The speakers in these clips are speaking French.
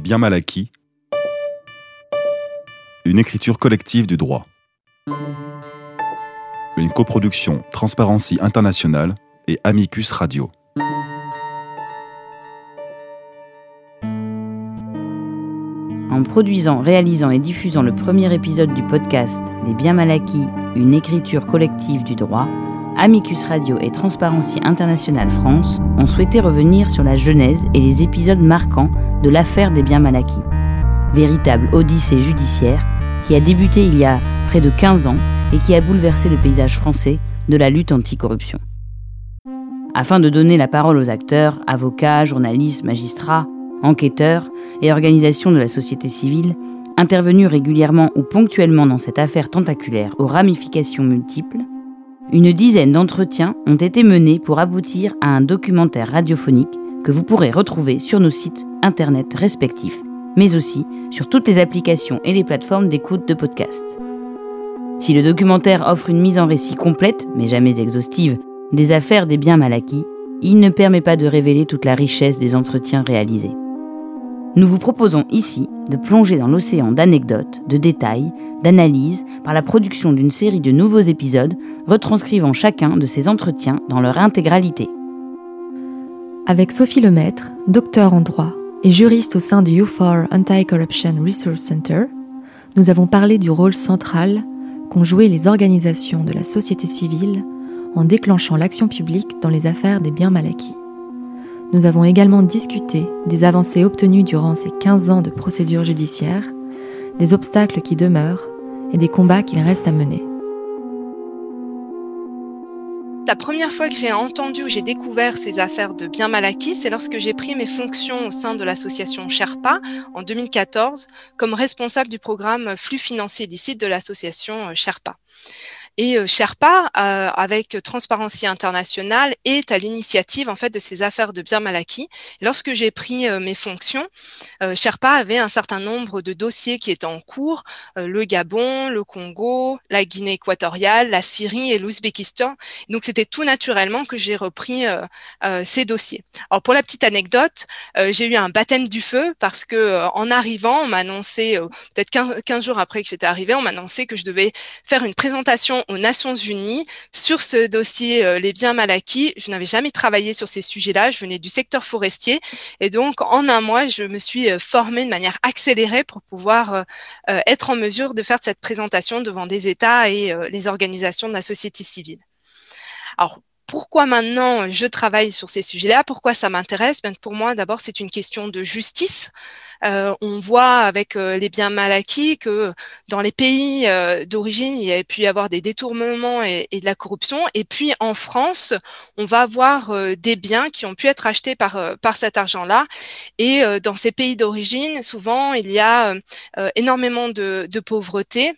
Les biens mal acquis. Une écriture collective du droit. Une coproduction Transparency International et Amicus Radio. En produisant, réalisant et diffusant le premier épisode du podcast Les biens mal acquis, une écriture collective du droit, Amicus Radio et Transparency International France ont souhaité revenir sur la genèse et les épisodes marquants de l'affaire des biens mal acquis. Véritable odyssée judiciaire qui a débuté il y a près de 15 ans et qui a bouleversé le paysage français de la lutte anticorruption. Afin de donner la parole aux acteurs, avocats, journalistes, magistrats, enquêteurs et organisations de la société civile, intervenus régulièrement ou ponctuellement dans cette affaire tentaculaire aux ramifications multiples, une dizaine d'entretiens ont été menés pour aboutir à un documentaire radiophonique que vous pourrez retrouver sur nos sites internet respectifs, mais aussi sur toutes les applications et les plateformes d'écoute de podcast. Si le documentaire offre une mise en récit complète, mais jamais exhaustive, des affaires des biens mal acquis, il ne permet pas de révéler toute la richesse des entretiens réalisés. Nous vous proposons ici de plonger dans l'océan d'anecdotes, de détails, d'analyses par la production d'une série de nouveaux épisodes retranscrivant chacun de ces entretiens dans leur intégralité. Avec Sophie Lemaître, docteur en droit et juriste au sein du U4 Anti-Corruption Resource Center, nous avons parlé du rôle central qu'ont joué les organisations de la société civile en déclenchant l'action publique dans les affaires des biens mal acquis. Nous avons également discuté des avancées obtenues durant ces 15 ans de procédure judiciaire, des obstacles qui demeurent et des combats qu'il reste à mener. La première fois que j'ai entendu ou j'ai découvert ces affaires de biens mal acquis, c'est lorsque j'ai pris mes fonctions au sein de l'association Sherpa en 2014 comme responsable du programme flux financier licite de l'association Sherpa. Et euh, Sherpa, euh, avec Transparency International, est à l'initiative en fait de ces affaires de biens mal acquis. Lorsque j'ai pris euh, mes fonctions, Sherpa avait un certain nombre de dossiers qui étaient en cours le Gabon, le Congo, la Guinée équatoriale, la Syrie et l'Ouzbékistan. Donc c'était tout naturellement que j'ai repris ces dossiers. Alors pour la petite anecdote, j'ai eu un baptême du feu parce que en arrivant, on m'a annoncé peut-être 15, 15 jours après que j'étais arrivée, on m'a annoncé que je devais faire une présentation aux Nations Unies sur ce dossier euh, les biens mal acquis. Je n'avais jamais travaillé sur ces sujets-là. Je venais du secteur forestier et donc en un mois, je me suis euh, formée de manière accélérée pour pouvoir euh, être en mesure de faire cette présentation devant des États et les organisations de la société civile. Alors, pourquoi maintenant je travaille sur ces sujets-là Pourquoi ça m'intéresse? Ben, Pour moi, d'abord, c'est une question de justice. Euh, on voit avec euh, les biens mal acquis que dans les pays euh, d'origine, il y a pu y avoir des détournements et, de la corruption. Et puis en France, on va avoir des biens qui ont pu être achetés par, par cet argent-là. Et dans ces pays d'origine, souvent, il y a énormément de, de pauvreté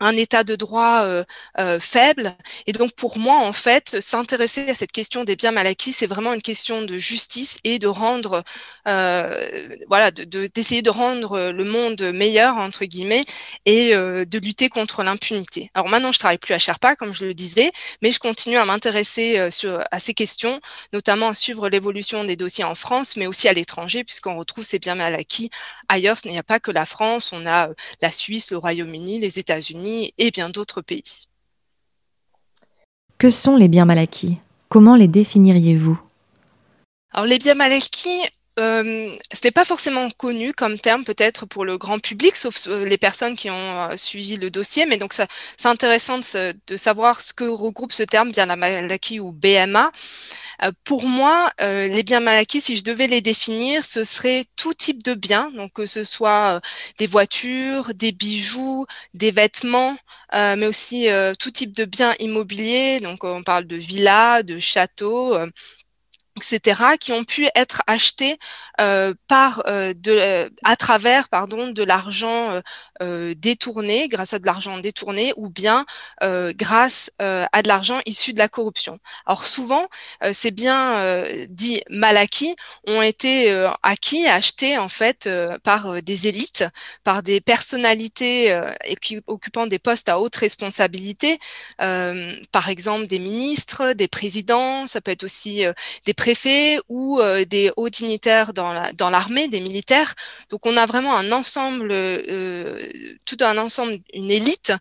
un état de droit euh, euh, faible. Et donc, pour moi, en fait, s'intéresser à cette question des biens mal acquis, c'est vraiment une question de justice et de rendre, euh, voilà, d'essayer de, rendre le monde meilleur, entre guillemets, et de lutter contre l'impunité. Alors maintenant, je travaille plus à Sherpa, comme je le disais, mais je continue à m'intéresser à ces questions, notamment à suivre l'évolution des dossiers en France, mais aussi à l'étranger, puisqu'on retrouve ces biens mal acquis ailleurs. Il n'y a pas que la France, on a la Suisse, le Royaume-Uni, les États-Unis, et bien d'autres pays. Que sont les biens mal acquis? Comment les définiriez-vous? Alors les biens mal acquis, euh, ce n'est pas forcément connu comme terme peut-être pour le grand public, sauf euh, les personnes qui ont euh, suivi le dossier. Mais donc, c'est intéressant de, savoir ce que regroupe ce terme, bien la mal acquis ou BMA. pour moi, les biens mal acquis, si je devais les définir, ce serait tout type de biens, donc que ce soit des voitures, des bijoux, des vêtements, mais aussi tout type de biens immobiliers. Donc, on parle de villas, de châteaux etc., qui ont pu être achetés euh, par, euh, à travers pardon, de l'argent euh, détourné, grâce à de l'argent détourné, ou bien grâce à de l'argent issu de la corruption. Alors souvent, ces biens dits mal acquis ont été acquis, achetés en fait par des élites, par des personnalités occupant des postes à haute responsabilité, par exemple des ministres, des présidents, ça peut être aussi des présidents préfets ou des hauts dignitaires dans l'armée, la, des militaires. Donc on a vraiment un ensemble, tout un ensemble, une élite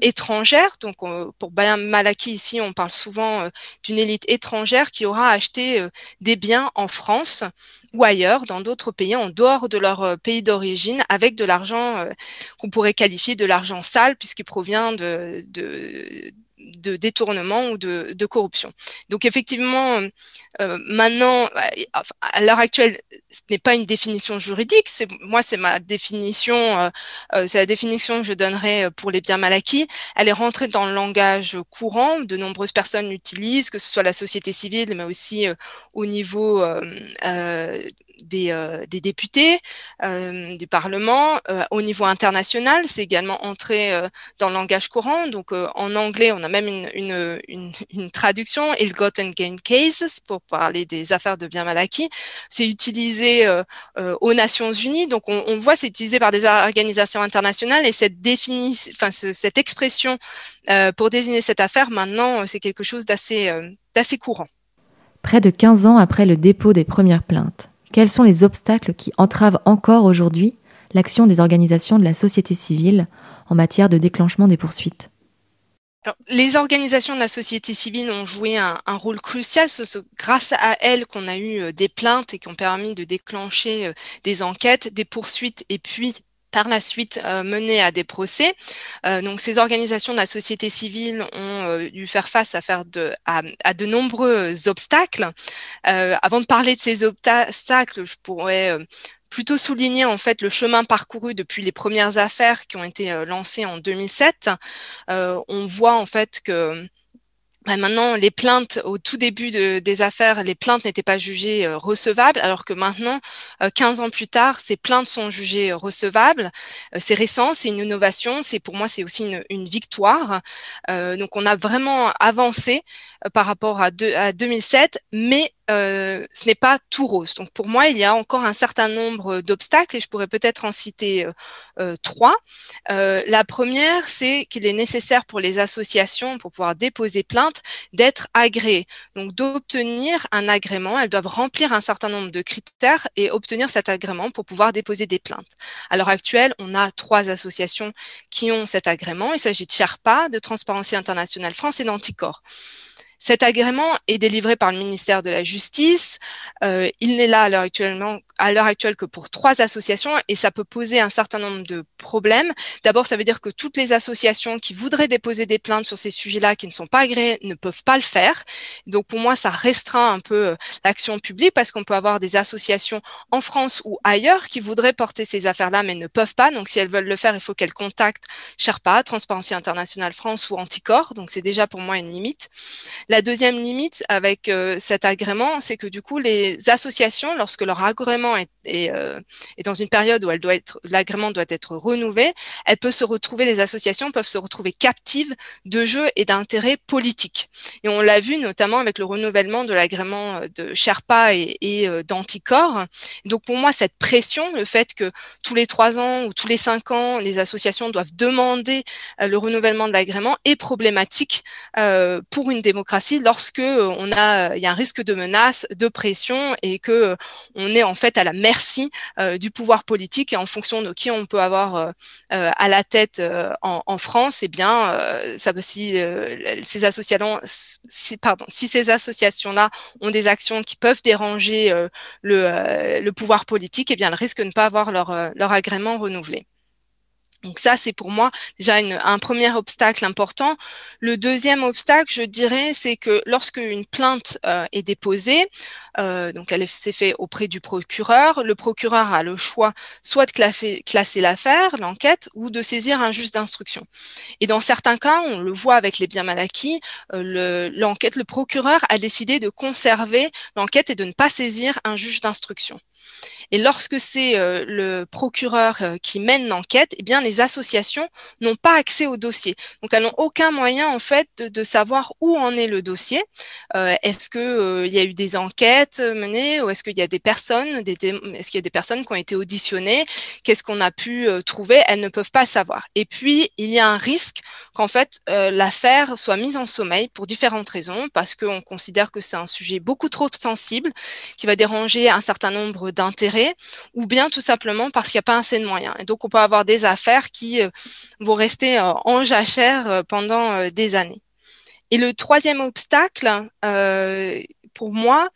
étrangère. Donc pour Bayam Malaki ici, on parle souvent d'une élite étrangère qui aura acheté des biens en France ou ailleurs, dans d'autres pays, en dehors de leur pays d'origine, avec de l'argent qu'on pourrait qualifier de l'argent sale, puisqu'il provient de de détournement ou de, corruption. Donc effectivement, euh, maintenant, à l'heure actuelle, ce n'est pas une définition juridique. C'est moi, c'est ma définition. Euh, euh, c'est la définition que je donnerai pour les biens mal acquis. Elle est rentrée dans le langage courant. De nombreuses personnes l'utilisent, que ce soit la société civile, mais aussi au niveau des, euh, des, députés, euh, du Parlement. Euh, au niveau international, c'est également entré dans le langage courant. Donc en anglais, on a même une, une, traduction, Ill Gotten Gain Cases, pour parler des affaires de biens mal acquis. C'est utilisé aux Nations Unies. Donc on, on voit, c'est utilisé par des organisations internationales et cette, défini, enfin, ce, cette expression pour désigner cette affaire, maintenant, c'est quelque chose d'assez d'assez courant. Près de 15 ans après le dépôt des premières plaintes, quels sont les obstacles qui entravent encore aujourd'hui l'action des organisations de la société civile en matière de déclenchement des poursuites? Les organisations de la société civile ont joué un, rôle crucial. C'est grâce à elles qu'on a eu euh, des plaintes et qui ont permis de déclencher euh, des enquêtes, des poursuites et puis par la suite euh, à des procès. Euh, donc ces organisations de la société civile ont euh, dû faire face à, faire de, à, de nombreux obstacles. avant de parler de ces obstacles, je pourrais plutôt souligner en fait le chemin parcouru depuis les premières affaires qui ont été lancées en 2007. on voit en fait que bah, maintenant, les plaintes, au tout début des affaires, les plaintes n'étaient pas jugées euh, recevables, alors que maintenant, 15 euh, ans plus tard, ces plaintes sont jugées euh, recevables. c'est récent, c'est une innovation, c'est pour moi, c'est aussi une, victoire. donc, on a vraiment avancé par rapport à, à 2007, mais ce n'est pas tout rose. Donc pour moi, il y a encore un certain nombre d'obstacles et je pourrais peut-être en citer trois. La première, c'est qu'il est nécessaire pour les associations, pour pouvoir déposer plainte, d'être agréées. Donc d'obtenir un agrément, elles doivent remplir un certain nombre de critères et obtenir cet agrément pour pouvoir déposer des plaintes. À l'heure actuelle, on a trois associations qui ont cet agrément. Il s'agit de Sherpa, de Transparency International France et d'Anticor. Cet agrément est délivré par le ministère de la Justice. Euh, il n'est là à l'heure actuellement à l'heure actuelle que pour trois associations et ça peut poser un certain nombre de problèmes. D'abord, ça veut dire que toutes les associations qui voudraient déposer des plaintes sur ces sujets-là, qui ne sont pas agréées, ne peuvent pas le faire. Donc pour moi, ça restreint un peu euh, l'action publique parce qu'on peut avoir des associations en France ou ailleurs qui voudraient porter ces affaires-là mais ne peuvent pas. Donc si elles veulent le faire, il faut qu'elles contactent Sherpa, Transparency International France ou Anticor. Donc c'est déjà pour moi une limite. La deuxième limite avec euh, cet agrément, c'est que du coup, les associations, lorsque leur agrément est, euh, dans une période où elle doit être, l'agrément doit être renouvelé, elle peut se retrouver, les associations peuvent se retrouver captives de jeux et d'intérêts politiques. Et on l'a vu notamment avec le renouvellement de l'agrément euh, de Sherpa et, et d'Anticor. Donc pour moi, cette pression, le fait que tous les trois ans ou tous les cinq ans, les associations doivent demander le renouvellement de l'agrément est problématique pour une démocratie lorsque euh, on a, il y a un risque de menace, de pression et que euh, on est en fait à la merci euh, du pouvoir politique et en fonction de qui on peut avoir à la tête en, France, eh bien, si ces associations-là ont des actions qui peuvent déranger le, pouvoir politique, eh elles risquent de ne pas avoir leur agrément renouvelé. Donc ça, c'est pour moi déjà un premier obstacle important. Le deuxième obstacle, je dirais, c'est que lorsque une plainte euh, est déposée, euh, donc elle s'est faite auprès du procureur, le procureur a le choix soit de classer, l'affaire, l'enquête, ou de saisir un juge d'instruction. Et dans certains cas, on le voit avec les biens mal acquis, euh, l'enquête, le procureur a décidé de conserver l'enquête et de ne pas saisir un juge d'instruction. Et lorsque c'est euh, le procureur euh, qui mène l'enquête, eh bien les associations n'ont pas accès au dossier. Donc elles n'ont aucun moyen en fait de, savoir où en est le dossier. Euh, est-ce que il y a eu des enquêtes menées ou est-ce qu'il y a des personnes, est-ce qu'il y a des personnes qui ont été auditionnées? Qu'est-ce qu'on a pu trouver? Elles ne peuvent pas savoir. Et puis il y a un risque qu'en fait l'affaire soit mise en sommeil pour différentes raisons, parce qu'on considère que c'est un sujet beaucoup trop sensible qui va déranger un certain nombre d'intérêts ou bien tout simplement parce qu'il n'y a pas assez de moyens. Et donc, on peut avoir des affaires qui euh, vont rester euh, en jachère euh, pendant des années. Et le troisième obstacle, pour moi,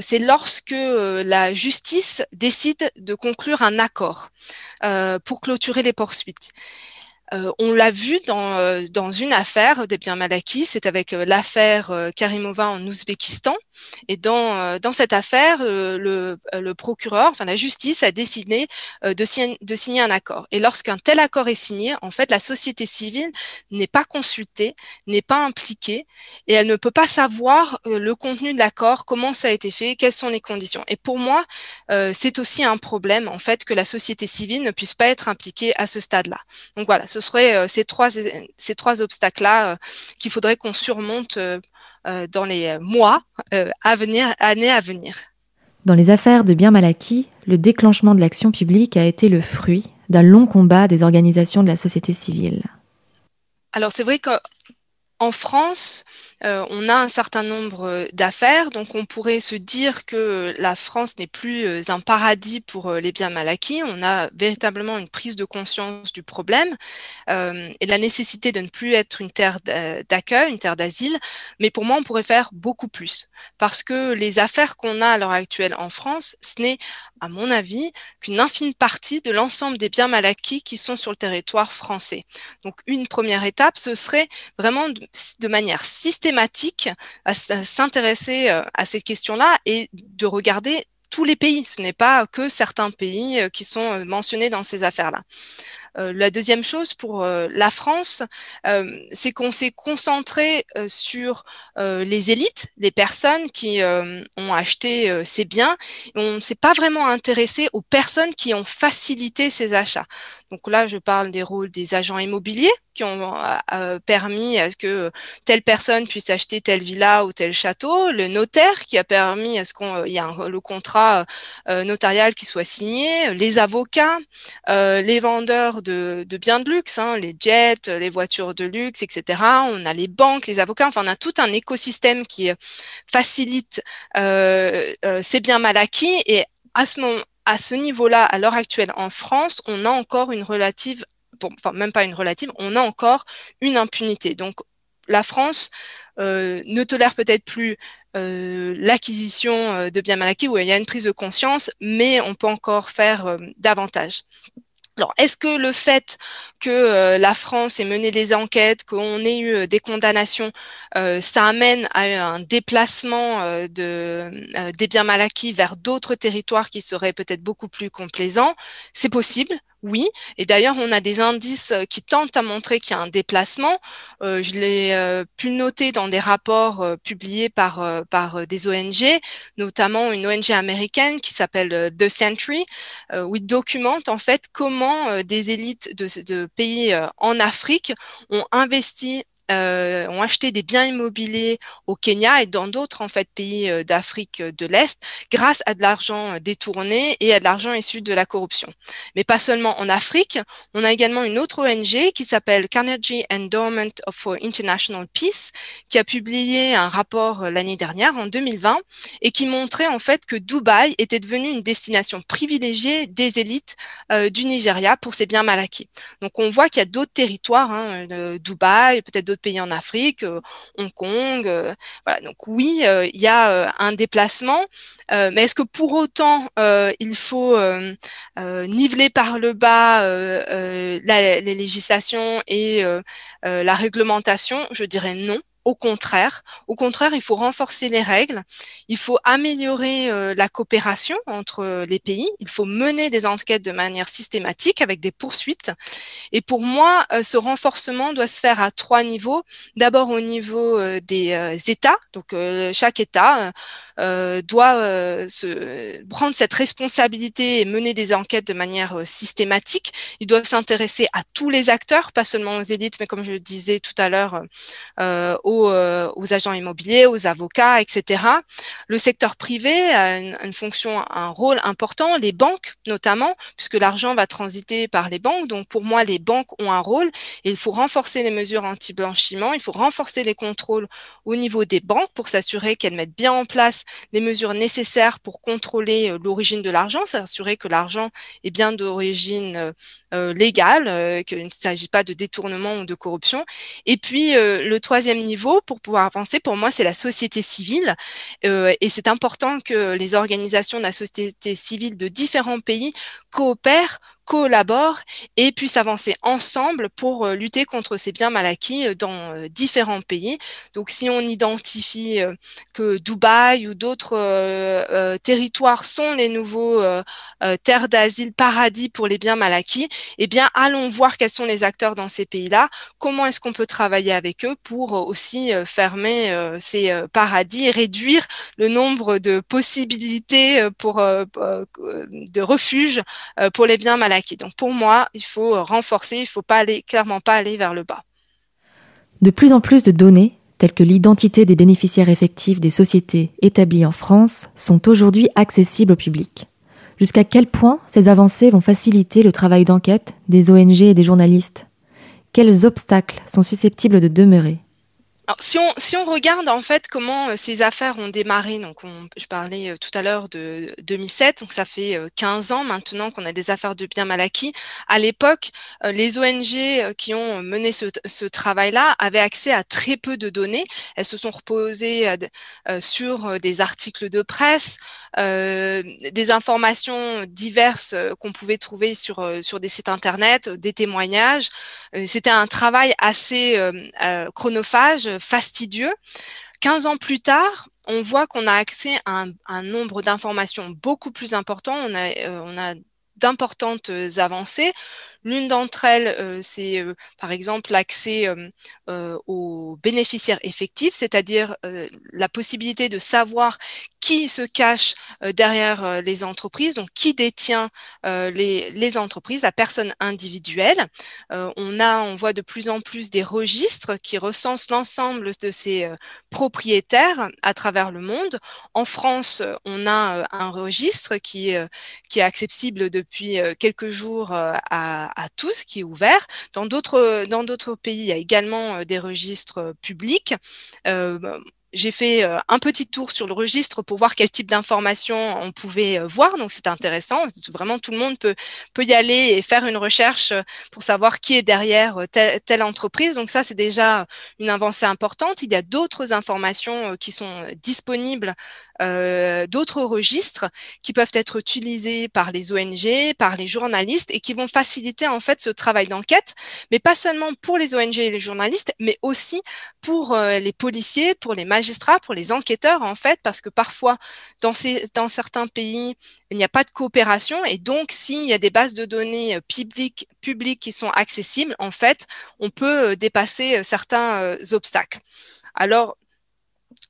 c'est lorsque la justice décide de conclure un accord pour clôturer les poursuites. Euh, on l'a vu dans, euh, dans une affaire des biens mal acquis, c'est avec euh, l'affaire Karimova en Ouzbékistan. Et dans, dans cette affaire, le, le, procureur, enfin la justice, a décidé de, signer, de signer un accord. Et lorsqu'un tel accord est signé, en fait, la société civile n'est pas consultée, n'est pas impliquée, et elle ne peut pas savoir le contenu de l'accord, comment ça a été fait, quelles sont les conditions. Et pour moi, c'est aussi un problème, en fait, que la société civile ne puisse pas être impliquée à ce stade-là. Donc voilà, ce serait euh, ces trois, ces trois obstacles-là euh, qu'il faudrait qu'on surmonte euh, dans les mois à venir, années à venir. Dans les affaires de biens mal acquis, le déclenchement de l'action publique a été le fruit d'un long combat des organisations de la société civile. Alors c'est vrai qu'en France, euh, on a un certain nombre euh, d'affaires, donc on pourrait se dire que la France n'est plus euh, un paradis pour les biens mal acquis. On a véritablement une prise de conscience du problème et de la nécessité de ne plus être une terre d'accueil, une terre d'asile. Mais pour moi, on pourrait faire beaucoup plus parce que les affaires qu'on a à l'heure actuelle en France, ce n'est, à mon avis, qu'une infime partie de l'ensemble des biens mal acquis qui sont sur le territoire français. Donc, une première étape, ce serait vraiment de manière systématique thématique à, s'intéresser euh, à cette question-là et de regarder tous les pays. Ce n'est pas que certains pays euh, qui sont euh, mentionnés dans ces affaires-là. La deuxième chose pour la France, c'est qu'on s'est concentré sur les élites, les personnes qui ont acheté ces biens. on ne s'est pas vraiment intéressé aux personnes qui ont facilité ces achats. Donc là, je parle des rôles des agents immobiliers qui ont euh, euh, permis à ce que telle personne puisse acheter telle villa ou tel château, le notaire qui a permis à ce qu'il y ait le contrat euh, notarial qui soit signé, les avocats, les vendeurs de, biens de luxe, hein, les jets, les voitures de luxe, etc. On a les banques, les avocats, enfin on a tout un écosystème qui facilite ces biens mal acquis et à ce moment à ce niveau-là, à l'heure actuelle en France, on a encore une relative, enfin même pas une relative, on a encore une impunité. Donc la France euh, ne tolère peut-être plus euh, l'acquisition euh, de biens mal acquis où il y a une prise de conscience, mais on peut encore faire davantage. Alors, est-ce que le fait que euh, la France ait mené des enquêtes, qu'on ait eu euh, des condamnations, euh, ça amène à un déplacement de, des biens mal acquis vers d'autres territoires qui seraient peut-être beaucoup plus complaisants? C'est possible, oui. Et d'ailleurs, on a des indices euh, qui tentent à montrer qu'il y a un déplacement. Euh, je l'ai euh, pu noter dans des rapports publiés par, des ONG, notamment une ONG américaine qui s'appelle The Century, où ils documentent en fait comment des élites de pays en Afrique ont investi euh, ont acheté des biens immobiliers au Kenya et dans d'autres en fait pays euh, d'Afrique de l'Est grâce à de l'argent euh, détourné et à de l'argent issu de la corruption. Mais pas seulement en Afrique, on a également une autre ONG qui s'appelle Carnegie Endowment for International Peace qui a publié un rapport l'année dernière en 2020 et qui montrait en fait que Dubaï était devenu une destination privilégiée des élites du Nigeria pour ses biens mal acquis. Donc on voit qu'il y a d'autres territoires, hein, Dubaï, peut-être d'autres pays en Afrique, euh, Hong Kong. Euh, voilà. Donc oui, euh, il y a un déplacement, mais est-ce que pour autant il faut niveler par le bas les législations et la réglementation? Je dirais non au contraire. Au contraire, il faut renforcer les règles, il faut améliorer euh, la coopération entre les pays, il faut mener des enquêtes de manière systématique avec des poursuites. Et pour moi, euh, ce renforcement doit se faire à trois niveaux. D'abord au niveau euh, des États, donc chaque État doit se prendre cette responsabilité et mener des enquêtes de manière systématique. Ils doivent s'intéresser à tous les acteurs, pas seulement aux élites, mais comme je le disais tout à l'heure, aux euh, aux, agents immobiliers, aux avocats, etc. Le secteur privé a une, fonction, un rôle important, les banques notamment, puisque l'argent va transiter par les banques. Donc pour moi, les banques ont un rôle et il faut renforcer les mesures anti-blanchiment, il faut renforcer les contrôles au niveau des banques pour s'assurer qu'elles mettent bien en place les mesures nécessaires pour contrôler euh, l'origine de l'argent, s'assurer que l'argent est bien d'origine euh, légale, qu'il ne s'agit pas de détournement ou de corruption. Et puis, le troisième niveau, pour pouvoir avancer, pour moi, c'est la société civile. et c'est important que les organisations de la société civile de différents pays coopèrent collaborent et puissent avancer ensemble pour euh, lutter contre ces biens mal acquis euh, dans euh, différents pays. Donc si on identifie que Dubaï ou d'autres territoires sont les nouveaux terres d'asile, paradis pour les biens mal acquis, eh bien allons voir quels sont les acteurs dans ces pays-là, comment est-ce qu'on peut travailler avec eux pour aussi fermer ces paradis et réduire le nombre de possibilités pour, de refuge pour les biens mal acquis donc pour moi, il faut euh, renforcer, il ne faut pas aller, clairement pas aller vers le bas. De plus en plus de données, telles que l'identité des bénéficiaires effectifs des sociétés établies en France, sont aujourd'hui accessibles au public. Jusqu'à quel point ces avancées vont faciliter le travail d'enquête des ONG et des journalistes? Quels obstacles sont susceptibles de demeurer? Alors, si, on, si on regarde en fait comment euh, ces affaires ont démarré, donc je parlais euh, tout à l'heure de 2007, donc ça fait 15 euh, ans maintenant qu'on a des affaires de biens mal acquis. À l'époque, les ONG qui ont mené ce, ce travail-là avaient accès à très peu de données. Elles se sont reposées sur des articles de presse, des informations diverses qu'on pouvait trouver sur, sur des sites internet, des témoignages. C'était un travail assez chronophage fastidieux. 15 ans plus tard, on voit qu'on a accès à un, nombre d'informations beaucoup plus important. On a, euh, on a d'importantes avancées. L'une d'entre elles, euh, c'est euh, par exemple l'accès aux bénéficiaires effectifs, c'est-à-dire la possibilité de savoir qui se cache euh, derrière euh, les entreprises, donc qui détient euh, les, les, entreprises, la personne individuelle. on a, on voit de plus en plus des registres qui recensent l'ensemble de ces propriétaires à travers le monde. En France, on a un registre qui, qui est accessible depuis quelques jours à, à tous, qui est ouvert. Dans d'autres, dans d'autres pays, il y a également des registres publics j'ai fait euh, un petit tour sur le registre pour voir quel type d'informations on pouvait euh, voir. Donc, c'est intéressant. Vraiment, tout le monde peut, peut y aller et faire une recherche euh, pour savoir qui est derrière telle, entreprise. Donc, ça, c'est déjà une avancée importante. Il y a d'autres informations qui sont disponibles, d'autres registres qui peuvent être utilisés par les ONG, par les journalistes et qui vont faciliter en fait ce travail d'enquête, mais pas seulement pour les ONG et les journalistes, mais aussi pour les policiers, pour les magistrats, pour les enquêteurs, en fait, parce que parfois, dans, dans certains pays, il n'y a pas de coopération. Et donc, s'il y a des bases de données euh, publiques, publiques qui sont accessibles, en fait, on peut euh, dépasser euh, certains obstacles. Alors,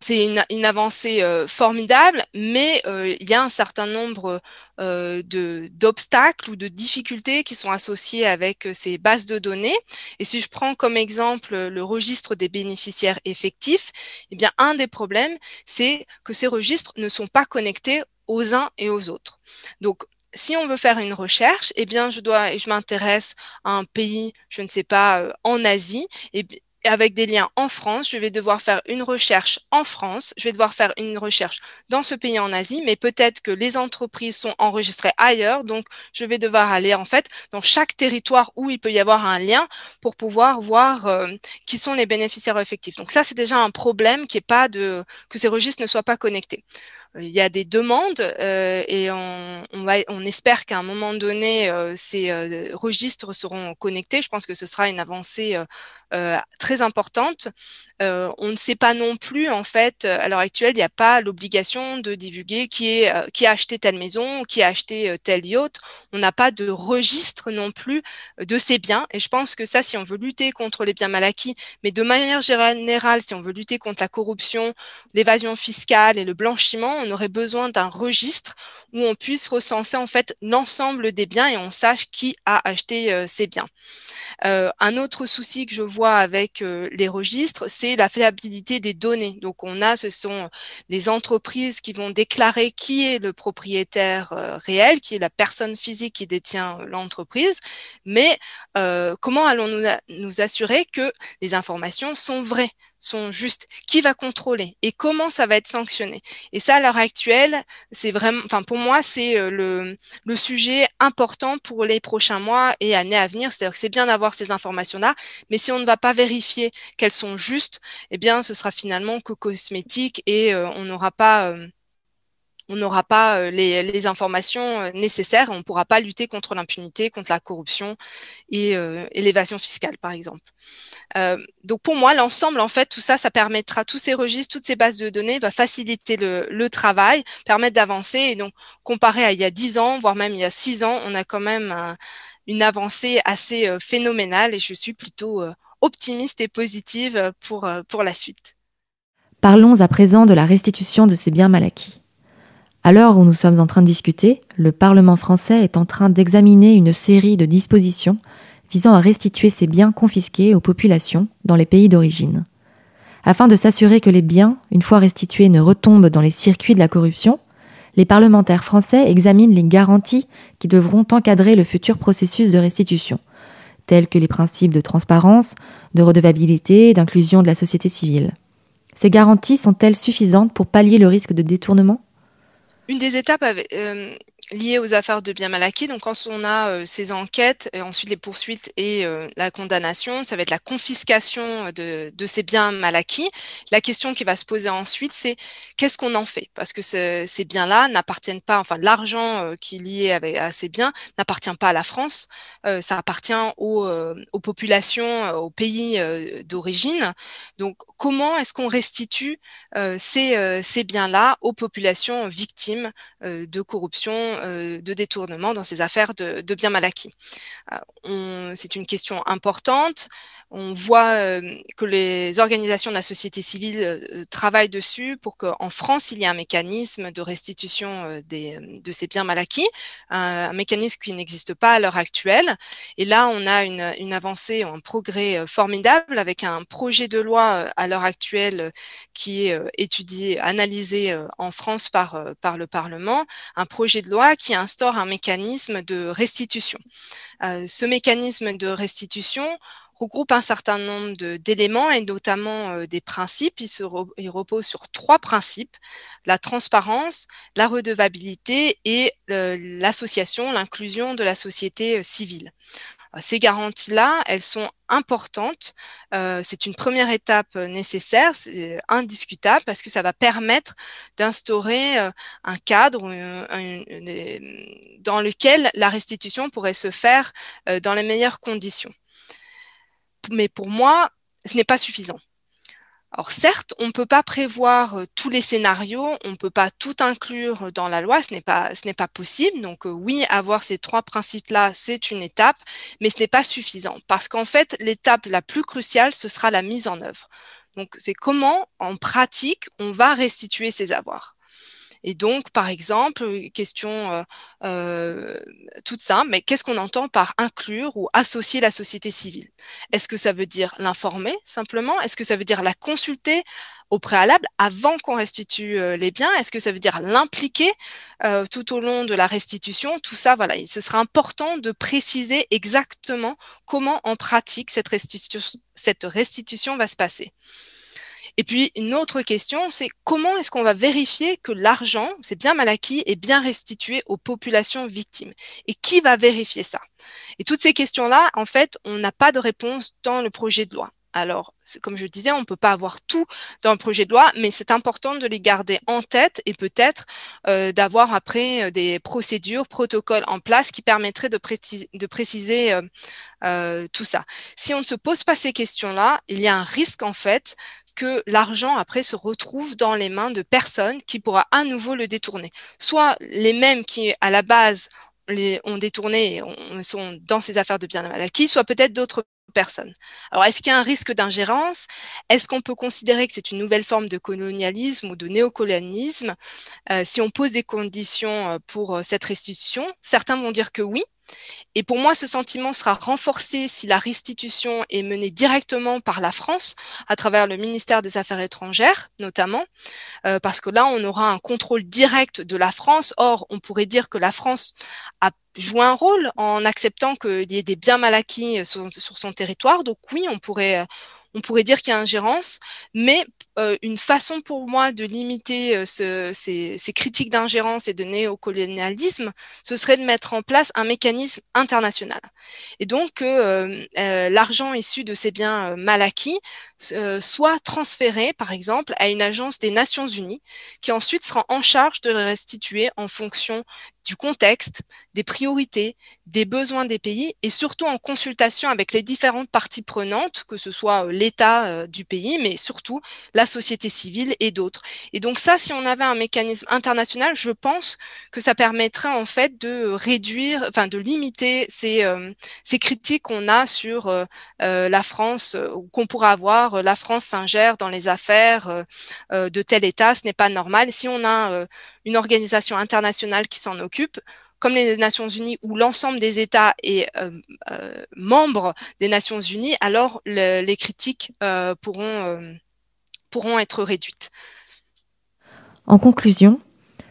c'est une, avancée euh, formidable, mais euh, il y a un certain nombre euh, d'obstacles ou de difficultés qui sont associés avec ces bases de données. Et si je prends comme exemple le registre des bénéficiaires effectifs, eh bien, un des problèmes, c'est que ces registres ne sont pas connectés aux uns et aux autres. Donc, si on veut faire une recherche, eh bien, je dois, je m'intéresse à un pays, je ne sais pas, en Asie, et avec des liens en France, je vais devoir faire une recherche en France, je vais devoir faire une recherche dans ce pays en Asie, mais peut-être que les entreprises sont enregistrées ailleurs, donc je vais devoir aller en fait dans chaque territoire où il peut y avoir un lien pour pouvoir voir euh, qui sont les bénéficiaires effectifs. Donc ça, c'est déjà un problème qui est pas de que ces registres ne soient pas connectés il y a des demandes euh, et on, espère qu'à un moment donné, euh, ces euh, registres seront connectés. Je pense que ce sera une avancée très importante. On ne sait pas non plus, en fait, à l'heure actuelle, il n'y a pas l'obligation de divulguer qui, qui a acheté telle maison, qui a acheté tel yacht. On n'a pas de registre non plus de ces biens. Et je pense que ça, si on veut lutter contre les biens mal acquis, mais de manière générale, si on veut lutter contre la corruption, l'évasion fiscale et le blanchiment, on aurait besoin d'un registre où on puisse recenser en fait l'ensemble des biens et on sache qui a acheté ces biens. un autre souci que je vois avec les registres, c'est la fiabilité des données. Donc, on a, ce sont les entreprises qui vont déclarer qui est le propriétaire euh, réel, qui est la personne physique qui détient euh, l'entreprise, mais euh, comment allons-nous nous assurer que les informations sont vraies sont justes, qui va contrôler? Et comment ça va être sanctionné? Et ça, à l'heure actuelle, c'est vraiment, enfin pour c'est euh, le, sujet important pour les prochains mois et années à venir. C'est-à-dire que c'est bien d'avoir ces informations-là, mais si on ne va pas vérifier qu'elles sont justes, eh bien, ce sera finalement que cosmétique et euh, on n'aura pas euh, on n'aura pas les, les, informations nécessaires, on ne pourra pas lutter contre l'impunité, contre la corruption et, et l'évasion fiscale, par exemple. Euh, donc pour moi, l'ensemble, en fait, tout ça, ça permettra, tous ces registres, toutes ces bases de données, va faciliter le, travail, permettre d'avancer. Et donc, comparé à il y a 10 ans, voire même il y a 6 ans, on a quand même une avancée assez euh, phénoménale et je suis plutôt euh, optimiste et positive pour, pour la suite. Parlons à présent de la restitution de ces biens mal acquis. À l'heure où nous sommes en train de discuter, le Parlement français est en train d'examiner une série de dispositions visant à restituer ces biens confisqués aux populations dans les pays d'origine. Afin de s'assurer que les biens, une fois restitués, ne retombent dans les circuits de la corruption, les parlementaires français examinent les garanties qui devront encadrer le futur processus de restitution, tels que les principes de transparence, de redevabilité d'inclusion de la société civile. Ces garanties sont-elles suffisantes pour pallier le risque de détournement? Une des étapes euh, liées aux affaires de biens mal acquis. Donc, quand on a euh, ces enquêtes, et ensuite les poursuites et euh, la condamnation, ça va être la confiscation de, ces biens mal acquis. La question qui va se poser ensuite, c'est qu'est-ce qu'on en fait? Parce que ces biens-là n'appartiennent pas, enfin, l'argent euh, qui est lié à ces biens n'appartient pas à la France, ça appartient aux, populations, aux pays d'origine. Donc, comment est-ce qu'on restitue ces biens-là aux populations victimes de corruption euh, de détournement dans ces affaires de, biens mal acquis. Euh, c'est une question importante. On voit euh, que les organisations de la société civile travaillent dessus pour qu'en France, il y ait un mécanisme de restitution de ces biens mal acquis, un, mécanisme qui n'existe pas à l'heure actuelle. Et là, on a une, une avancée, un progrès formidable avec un projet de loi à l'heure actuelle qui est étudié, analysé en France par, par le Parlement, un projet de loi qui instaure un mécanisme de restitution. Euh, ce mécanisme de restitution regroupe un certain nombre d'éléments et notamment euh, des principes. Il, se il, repose sur trois principes, la transparence, la redevabilité et euh, l'association, l'inclusion de la société civile. Ces garanties-là, elles sont importantes. Euh, c'est une première étape euh, nécessaire, c'est indiscutable parce que ça va permettre d'instaurer euh, un cadre dans lequel la restitution pourrait se faire dans les meilleures conditions. Mais pour moi, ce n'est pas suffisant. Alors certes, on ne peut pas prévoir tous les scénarios, on ne peut pas tout inclure dans la loi, ce n'est pas, possible. Donc oui, avoir ces trois principes-là, c'est une étape, mais ce n'est pas suffisant parce qu'en fait, l'étape la plus cruciale, ce sera la mise en œuvre. Donc c'est comment, en pratique, on va restituer ces avoirs. Et donc, par exemple, question euh, euh, toute simple, mais qu'est-ce qu'on entend par inclure ou associer la société civile? Est-ce que ça veut dire l'informer simplement? Est-ce que ça veut dire la consulter au préalable avant qu'on restitue euh, les biens? Est-ce que ça veut dire l'impliquer tout au long de la restitution? Tout ça, voilà, ce sera important de préciser exactement comment en pratique cette cette restitution va se passer. Et puis, une autre question, c'est comment est-ce qu'on va vérifier que l'argent, c'est bien mal acquis, est bien restitué aux populations victimes? Et qui va vérifier ça? Et toutes ces questions-là, en fait, on n'a pas de réponse dans le projet de loi. Alors, comme je disais, on ne peut pas avoir tout dans le projet de loi, mais c'est important de les garder en tête et peut-être euh, d'avoir après euh, des procédures, protocoles en place qui permettraient de, de préciser euh, tout ça. Si on ne se pose pas ces questions-là, il y a un risque en fait que l'argent après se retrouve dans les mains de personnes qui pourra à nouveau le détourner. Soit les mêmes qui à la base les, ont détourné et sont dans ces affaires de biens mal acquis, soit peut-être d'autres personnes. Alors, est-ce qu'il y a un risque d'ingérence? Est-ce qu'on peut considérer que c'est une nouvelle forme de colonialisme ou de néocolonialisme? Euh, si on pose des conditions euh, pour euh, cette restitution Certains vont dire que oui, et pour moi, ce sentiment sera renforcé si la restitution est menée directement par la France, à travers le ministère des Affaires étrangères notamment, euh, parce que là, on aura un contrôle direct de la France. Or, on pourrait dire que la France a joué un rôle en acceptant qu'il y ait des biens mal acquis sur, sur son territoire. Donc oui, on pourrait, euh, on pourrait dire qu'il y a ingérence, mais euh, une façon pour moi de limiter euh, ces, critiques d'ingérence et de néocolonialisme, ce serait de mettre en place un mécanisme international. Et donc que euh, l'argent issu de ces biens mal acquis soit transféré, par exemple, à une agence des Nations Unies, qui ensuite sera en charge de le restituer en fonction du contexte, des priorités, des besoins des pays et surtout en consultation avec les différentes parties prenantes, que ce soit l'État du pays, mais surtout la société civile et d'autres. Et donc ça, si on avait un mécanisme international, je pense que ça permettrait en fait de réduire, enfin de limiter ces, euh, ces critiques qu'on a sur euh, euh, la France, qu'on pourrait avoir, la France s'ingère dans les affaires de tel État, ce n'est pas normal. Si on a une organisation internationale qui s'en occupe, comme les Nations Unies, où l'ensemble des États est membre des Nations Unies, alors les critiques pourront pourront être réduites. En conclusion,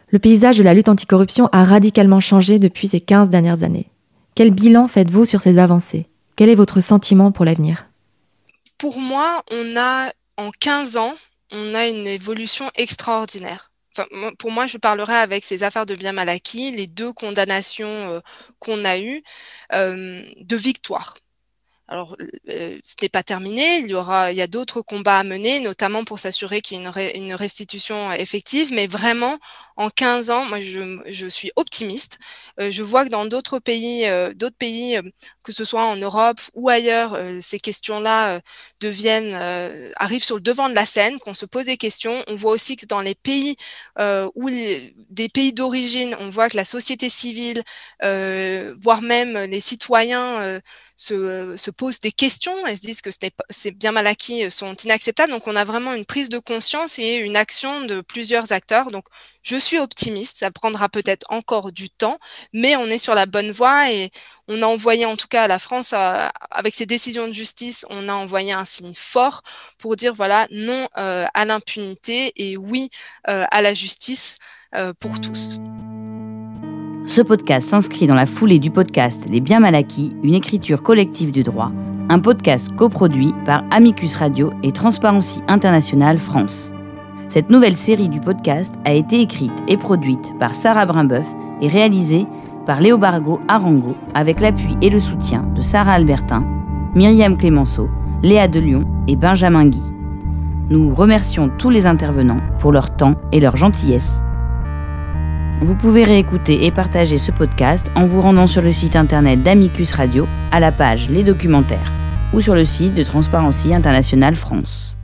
le paysage de la lutte anticorruption a radicalement changé depuis ces 15 dernières années. Quel bilan faites-vous sur ces avancées? Quel est votre sentiment pour l'avenir? Pour moi, on a, en 15 ans, on a une évolution extraordinaire. Pour moi, je parlerai avec ces affaires de biens mal acquis, les deux condamnations euh, qu'on a eues, euh, de victoire. Alors, euh, ce n'est pas terminé. Il y aura, il y a d'autres combats à mener, notamment pour s'assurer qu'il y ait une, restitution effective. Mais vraiment, en 15 ans, moi, je, je suis optimiste. Euh, je vois que dans d'autres pays, euh, d'autres pays, que ce soit en Europe ou ailleurs, ces questions-là deviennent, arrivent sur le devant de la scène, qu'on se pose des questions. On voit aussi que dans les pays où des pays d'origine, on voit que la société civile, voire même les citoyens se, se, posent des questions et se disent que ces bien mal acquis sont inacceptables. Donc, on a vraiment une prise de conscience et une action de plusieurs acteurs. Donc, je suis optimiste. Ça prendra peut-être encore du temps, mais on est sur la bonne voie et on a envoyé, en tout cas à la France, avec ces décisions de justice, on a envoyé un signe fort pour dire voilà, non euh, à l'impunité et oui euh, à la justice euh, pour tous. Ce podcast s'inscrit dans la foulée du podcast Les biens mal acquis, une écriture collective du droit, un podcast coproduit par Amicus Radio et Transparency International France. Cette nouvelle série du podcast a été écrite et produite par Sarah Brimbeuf et réalisée par Léobargo Arango avec l'appui et le soutien de Sarah Albertin, Myriam Clémenceau, Léa Delion et Benjamin Guy. Nous remercions tous les intervenants pour leur temps et leur gentillesse vous pouvez réécouter et partager ce podcast en vous rendant sur le site internet d'Amicus Radio à la page Les documentaires ou sur le site de Transparency International France.